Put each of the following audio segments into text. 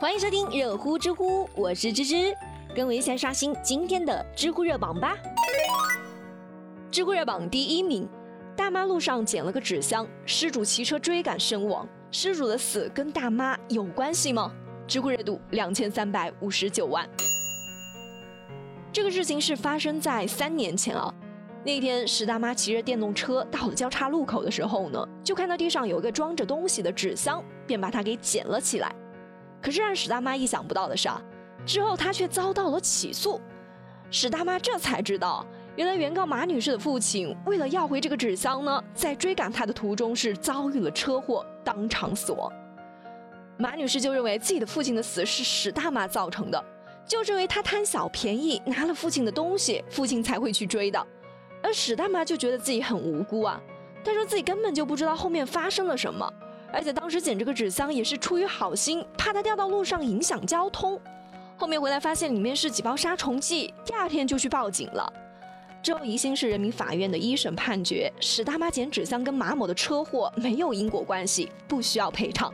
欢迎收听热乎知乎，我是芝芝，跟我一起来刷新今天的知乎热榜吧。知乎热榜第一名，大妈路上捡了个纸箱，失主骑车追赶身亡，失主的死跟大妈有关系吗？知乎热度两千三百五十九万。这个事情是发生在三年前啊。那天，石大妈骑着电动车到了交叉路口的时候呢，就看到地上有一个装着东西的纸箱，便把它给捡了起来。可是让史大妈意想不到的是啊，之后她却遭到了起诉。史大妈这才知道，原来原告马女士的父亲为了要回这个纸箱呢，在追赶她的途中是遭遇了车祸，当场死亡。马女士就认为自己的父亲的死是史大妈造成的，就是因为她贪小便宜拿了父亲的东西，父亲才会去追的。而史大妈就觉得自己很无辜啊，她说自己根本就不知道后面发生了什么，而且当时捡这个纸箱也是出于好心，怕它掉到路上影响交通。后面回来发现里面是几包杀虫剂，第二天就去报警了。之后宜兴市人民法院的一审判决，史大妈捡纸箱跟马某的车祸没有因果关系，不需要赔偿。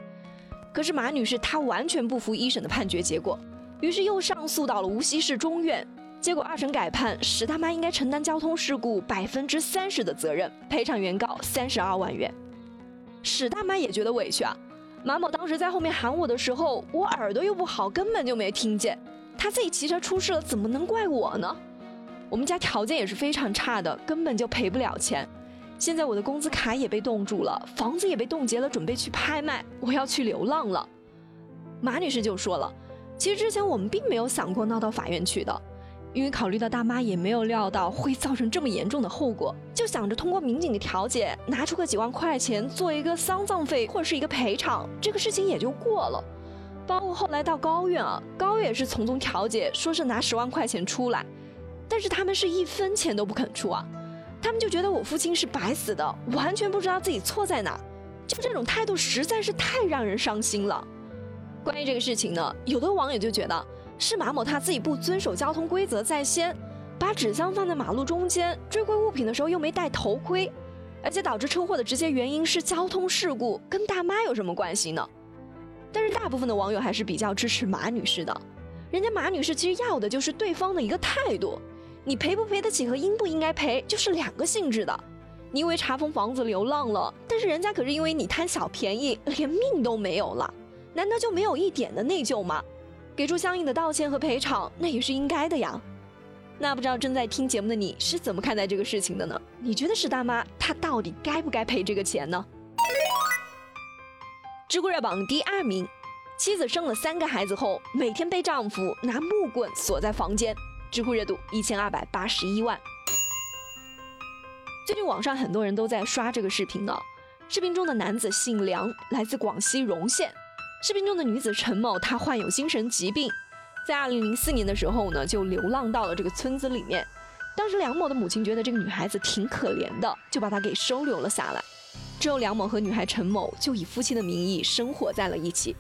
可是马女士她完全不服一审的判决结果，于是又上诉到了无锡市中院。结果二审改判，史大妈应该承担交通事故百分之三十的责任，赔偿原告三十二万元。史大妈也觉得委屈啊，马某当时在后面喊我的时候，我耳朵又不好，根本就没听见。他自己骑车出事了，怎么能怪我呢？我们家条件也是非常差的，根本就赔不了钱。现在我的工资卡也被冻住了，房子也被冻结了，准备去拍卖，我要去流浪了。马女士就说了，其实之前我们并没有想过闹到法院去的。因为考虑到大妈也没有料到会造成这么严重的后果，就想着通过民警的调解，拿出个几万块钱做一个丧葬费或者是一个赔偿，这个事情也就过了。包括后来到高院啊，高院也是从中调解，说是拿十万块钱出来，但是他们是一分钱都不肯出啊，他们就觉得我父亲是白死的，完全不知道自己错在哪，就这种态度实在是太让人伤心了。关于这个事情呢，有的网友就觉得。是马某他自己不遵守交通规则在先，把纸箱放在马路中间，追归物品的时候又没戴头盔，而且导致车祸的直接原因是交通事故，跟大妈有什么关系呢？但是大部分的网友还是比较支持马女士的，人家马女士其实要的就是对方的一个态度，你赔不赔得起和应不应该赔就是两个性质的。你因为查封房子流浪了，但是人家可是因为你贪小便宜连命都没有了，难道就没有一点的内疚吗？给出相应的道歉和赔偿，那也是应该的呀。那不知道正在听节目的你是怎么看待这个事情的呢？你觉得史大妈她到底该不该赔这个钱呢？知乎热榜第二名，妻子生了三个孩子后，每天被丈夫拿木棍锁在房间。知乎热度一千二百八十一万。最近网上很多人都在刷这个视频呢。视频中的男子姓梁，来自广西容县。视频中的女子陈某，她患有精神疾病，在二零零四年的时候呢，就流浪到了这个村子里面。当时梁某的母亲觉得这个女孩子挺可怜的，就把她给收留了下来。之后，梁某和女孩陈某就以夫妻的名义生活在了一起。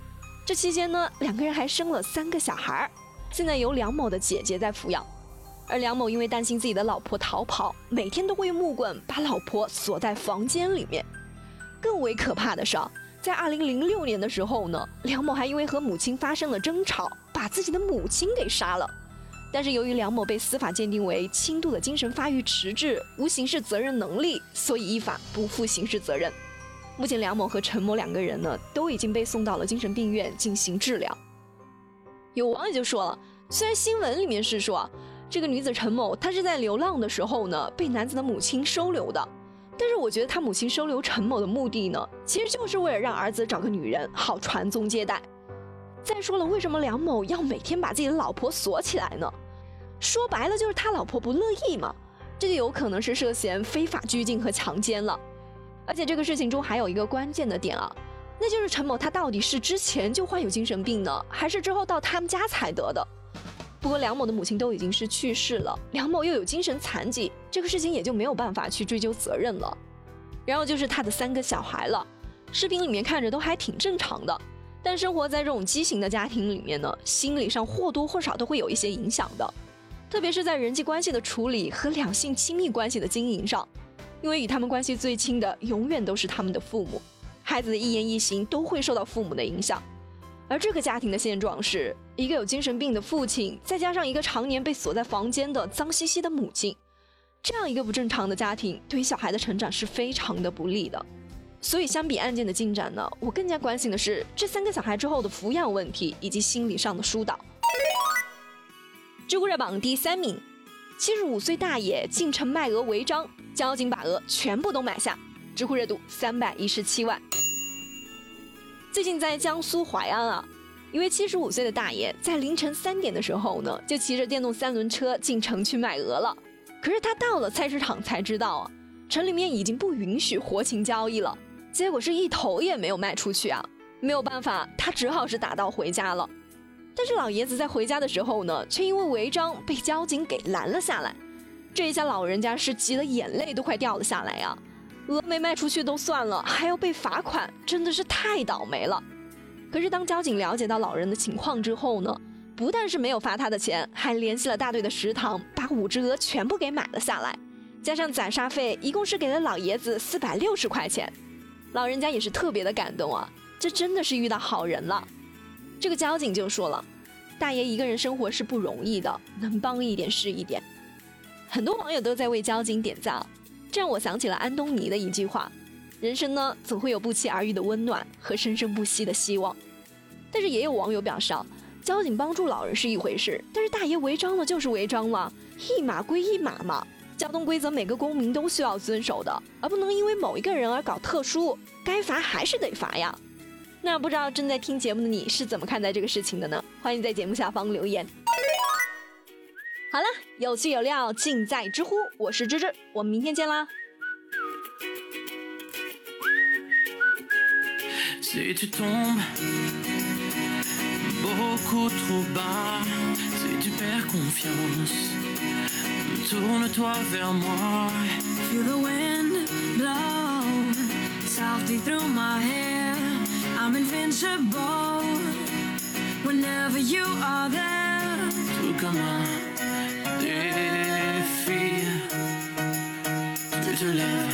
这期间呢，两个人还生了三个小孩儿，现在由梁某的姐姐在抚养。而梁某因为担心自己的老婆逃跑，每天都会用木棍把老婆锁在房间里面。更为可怕的是。在二零零六年的时候呢，梁某还因为和母亲发生了争吵，把自己的母亲给杀了。但是由于梁某被司法鉴定为轻度的精神发育迟滞，无刑事责任能力，所以依法不负刑事责任。目前梁某和陈某两个人呢，都已经被送到了精神病院进行治疗。有网友就说了，虽然新闻里面是说这个女子陈某她是在流浪的时候呢，被男子的母亲收留的。但是我觉得他母亲收留陈某的目的呢，其实就是为了让儿子找个女人好传宗接代。再说了，为什么梁某要每天把自己的老婆锁起来呢？说白了就是他老婆不乐意嘛，这就有可能是涉嫌非法拘禁和强奸了。而且这个事情中还有一个关键的点啊，那就是陈某他到底是之前就患有精神病呢，还是之后到他们家才得的？不过梁某的母亲都已经是去世了，梁某又有精神残疾，这个事情也就没有办法去追究责任了。然后就是他的三个小孩了，视频里面看着都还挺正常的，但生活在这种畸形的家庭里面呢，心理上或多或少都会有一些影响的，特别是在人际关系的处理和两性亲密关系的经营上，因为与他们关系最亲的永远都是他们的父母，孩子的一言一行都会受到父母的影响。而这个家庭的现状是一个有精神病的父亲，再加上一个常年被锁在房间的脏兮兮的母亲，这样一个不正常的家庭，对于小孩的成长是非常的不利的。所以，相比案件的进展呢，我更加关心的是这三个小孩之后的抚养问题以及心理上的疏导。知乎热榜第三名，七十五岁大爷进城卖鹅违章，交警把鹅全部都买下，知乎热度三百一十七万。最近在江苏淮安啊，一位七十五岁的大爷在凌晨三点的时候呢，就骑着电动三轮车进城去卖鹅了。可是他到了菜市场才知道啊，城里面已经不允许活禽交易了，结果是一头也没有卖出去啊。没有办法，他只好是打道回家了。但是老爷子在回家的时候呢，却因为违章被交警给拦了下来。这一家老人家是急得眼泪都快掉了下来呀。鹅没卖出去都算了，还要被罚款，真的是太倒霉了。可是当交警了解到老人的情况之后呢，不但是没有罚他的钱，还联系了大队的食堂，把五只鹅全部给买了下来，加上宰杀费，一共是给了老爷子四百六十块钱。老人家也是特别的感动啊，这真的是遇到好人了。这个交警就说了，大爷一个人生活是不容易的，能帮一点是一点。很多网友都在为交警点赞。这让我想起了安东尼的一句话：“人生呢，总会有不期而遇的温暖和生生不息的希望。”但是也有网友表示，交警帮助老人是一回事，但是大爷违章了就是违章了，一码归一码嘛。交通规则每个公民都需要遵守的，而不能因为某一个人而搞特殊，该罚还是得罚呀。那不知道正在听节目的你是怎么看待这个事情的呢？欢迎在节目下方留言。好了，有趣有料尽在知乎，我是芝芝，我们明天见啦。Si tu tombes beaucoup trop bas, si tu perds confiance, tourne-toi vers moi. Feel the wind blow softly through my hair. I'm invincible whenever you are there. Tout comme un défi. Tu te lèves.